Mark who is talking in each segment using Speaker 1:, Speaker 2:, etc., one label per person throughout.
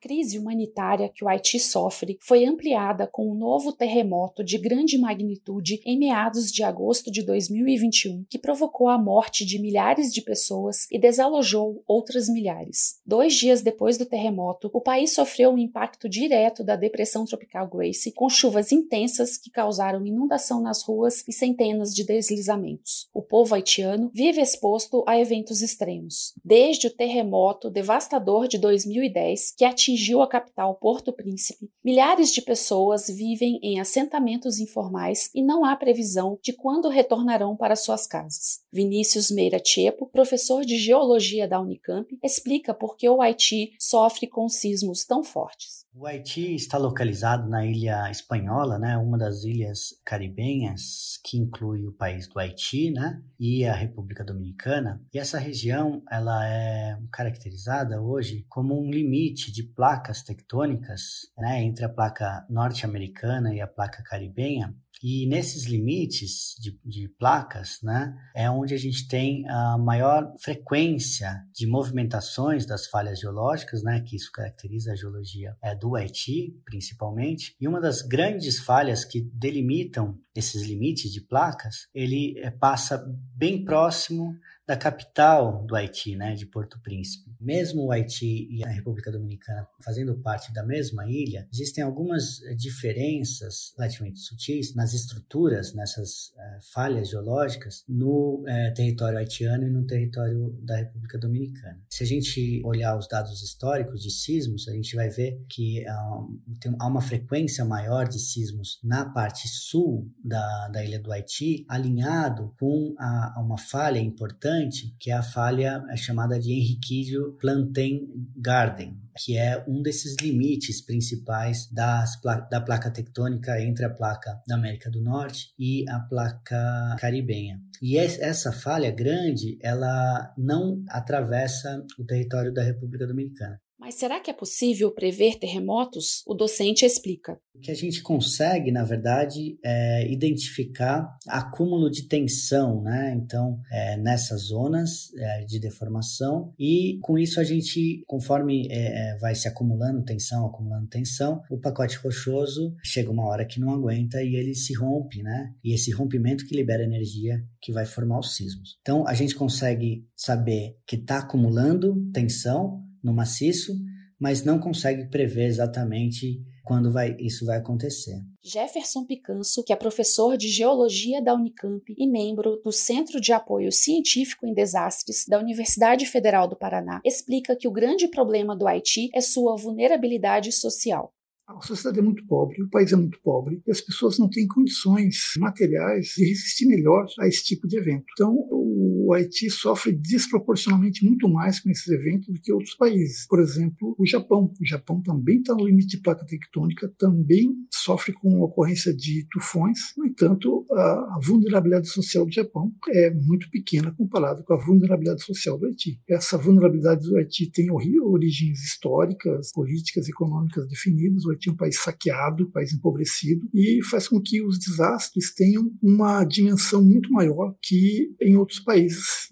Speaker 1: Crise humanitária que o Haiti sofre foi ampliada com um novo terremoto de grande magnitude em meados de agosto de 2021, que provocou a morte de milhares de pessoas e desalojou outras milhares. Dois dias depois do terremoto, o país sofreu um impacto direto da depressão tropical Grace, com chuvas intensas que causaram inundação nas ruas e centenas de deslizamentos. O povo haitiano vive exposto a eventos extremos, desde o terremoto devastador de 2010, que atingiu atingiu a capital Porto Príncipe, milhares de pessoas vivem em assentamentos informais e não há previsão de quando retornarão para suas casas. Vinícius Meira Tiepo, professor de geologia da Unicamp, explica por que o Haiti sofre com sismos tão fortes.
Speaker 2: O Haiti está localizado na ilha espanhola, né, uma das ilhas caribenhas que inclui o país do Haiti, né, e a República Dominicana. E essa região, ela é caracterizada hoje como um limite de placas tectônicas, né, entre a placa norte-americana e a placa caribenha, e nesses limites de, de, placas, né, é onde a gente tem a maior frequência de movimentações das falhas geológicas, né, que isso caracteriza a geologia é, do Haiti, principalmente. E uma das grandes falhas que delimitam esses limites de placas, ele é, passa bem próximo da capital do Haiti, né, de Porto Príncipe. Mesmo o Haiti e a República Dominicana fazendo parte da mesma ilha, existem algumas eh, diferenças relativamente sutis nas estruturas, nessas uh, falhas geológicas no uh, território haitiano e no território da República Dominicana. Se a gente olhar os dados históricos de sismos, a gente vai ver que uh, tem, há uma frequência maior de sismos na parte sul da, da ilha do Haiti, alinhado com a, a uma falha importante importante, que é a falha é chamada de Henriquídio Plantain Garden, que é um desses limites principais das, da placa tectônica entre a placa da América do Norte e a placa caribenha. E essa falha grande, ela não atravessa o território da República Dominicana.
Speaker 1: Mas será que é possível prever terremotos? O docente explica.
Speaker 2: O que a gente consegue, na verdade, é identificar acúmulo de tensão, né? Então, é, nessas zonas é, de deformação, e com isso a gente, conforme é, é, vai se acumulando tensão, acumulando tensão, o pacote rochoso chega uma hora que não aguenta e ele se rompe, né? E esse rompimento que libera energia que vai formar os sismos. Então, a gente consegue saber que está acumulando tensão no maciço, mas não consegue prever exatamente quando vai, isso vai acontecer.
Speaker 1: Jefferson Picanso, que é professor de Geologia da Unicamp e membro do Centro de Apoio Científico em Desastres da Universidade Federal do Paraná, explica que o grande problema do Haiti é sua vulnerabilidade social.
Speaker 3: A sociedade é muito pobre, o país é muito pobre e as pessoas não têm condições materiais de resistir melhor a esse tipo de evento. Então, o Haiti sofre desproporcionalmente muito mais com esses eventos do que outros países. Por exemplo, o Japão. O Japão também está no limite de placa tectônica, também sofre com a ocorrência de tufões. No entanto, a, vulnerabilidade social do Japão é muito pequena comparada com a vulnerabilidade social do Haiti. Essa vulnerabilidade do Haiti tem origens históricas, políticas, econômicas definidas. O Haiti é um país saqueado, um país empobrecido, e faz com que os desastres tenham uma dimensão muito maior que em outros países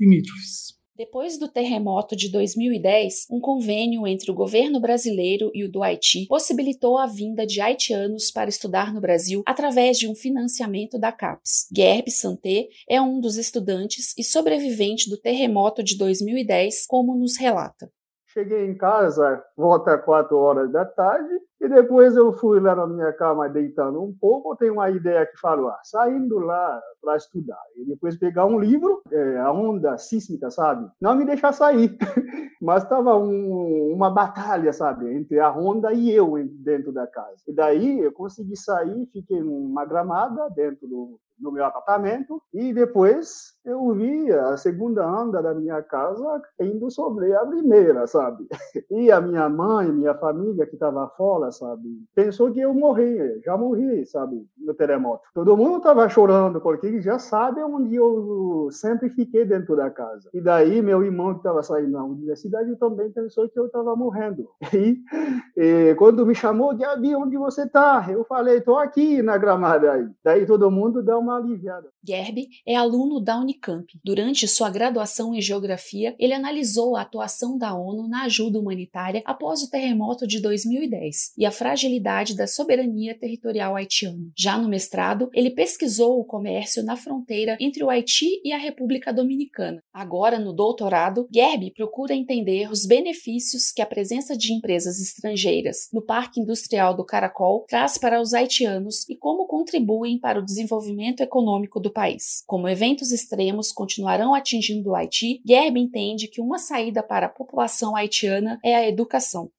Speaker 3: limítrofes.
Speaker 1: Depois do terremoto de 2010, um convênio entre o governo brasileiro e o do Haiti possibilitou a vinda de haitianos para estudar no Brasil através de um financiamento da CAPES. Guerbe Santé é um dos estudantes e sobrevivente do terremoto de 2010, como nos relata.
Speaker 4: Cheguei em casa, volta às quatro horas da tarde, e depois eu fui lá na minha cama deitando um pouco. Tenho uma ideia que falou, ah, saindo lá para estudar e depois pegar um livro, é, a onda sísmica, sabe? Não me deixar sair. Mas estava um, uma batalha, sabe, entre a onda e eu dentro da casa. E daí eu consegui sair, fiquei numa gramada dentro do, no meu apartamento e depois eu vi a segunda anda da minha casa indo sobre a primeira, sabe? E a minha mãe, minha família que estava fora, sabe? Pensou que eu morri, já morri, sabe? No terremoto. Todo mundo estava chorando porque já sabe onde eu sempre fiquei dentro da casa. E daí meu irmão que estava saindo da universidade também pensou que eu estava morrendo. E, e, quando me chamou, Gabi, onde você está? Eu falei, estou aqui na gramada aí. Daí todo mundo dá uma aliviada.
Speaker 1: Gerbe é aluno da Unicamp. Durante sua graduação em Geografia, ele analisou a atuação da ONU na ajuda humanitária após o terremoto de 2010 e a fragilidade da soberania territorial haitiana. Já no mestrado, ele pesquisou o comércio na fronteira entre o Haiti e a República Dominicana. Agora, no doutorado, Gerbe procura entender os benefícios que a presença de empresas estrangeiras no Parque Industrial do Caracol traz para os haitianos e como contribuem para o desenvolvimento econômico do país. Como eventos extremos continuarão atingindo o Haiti, Gerbe entende que uma saída para a população haitiana é a educação.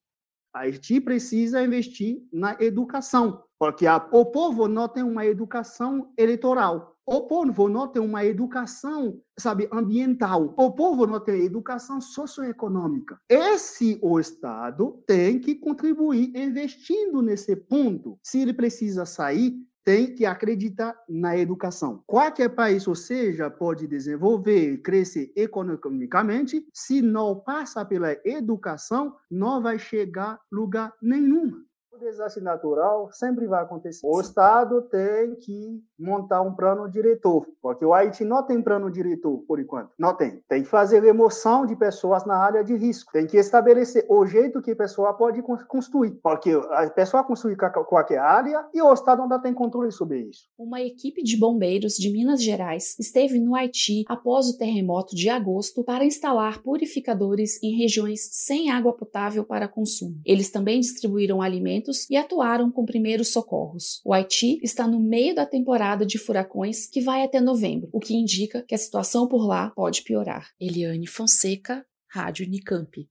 Speaker 4: Haiti precisa investir na educação, porque a, o povo não tem uma educação eleitoral. O povo não tem uma educação, sabe, ambiental. O povo não tem educação socioeconômica. Esse o Estado tem que contribuir investindo nesse ponto. Se ele precisa sair, tem que acreditar na educação. Qualquer país, ou seja, pode desenvolver, crescer economicamente, se não passa pela educação, não vai chegar lugar nenhum desastre natural sempre vai acontecer. O Estado tem que montar um plano diretor, porque o Haiti não tem plano diretor por enquanto. Não tem. Tem que fazer remoção de pessoas na área de risco. Tem que estabelecer o jeito que a pessoa pode construir, porque a pessoa construir qualquer área e o Estado ainda tem controle sobre isso.
Speaker 1: Uma equipe de bombeiros de Minas Gerais esteve no Haiti após o terremoto de agosto para instalar purificadores em regiões sem água potável para consumo. Eles também distribuíram alimentos e atuaram com primeiros socorros. O Haiti está no meio da temporada de furacões que vai até novembro, o que indica que a situação por lá pode piorar. Eliane Fonseca, Rádio Unicamp.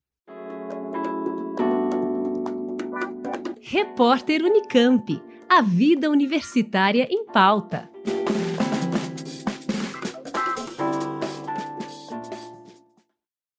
Speaker 5: Repórter Unicamp. A vida universitária em pauta.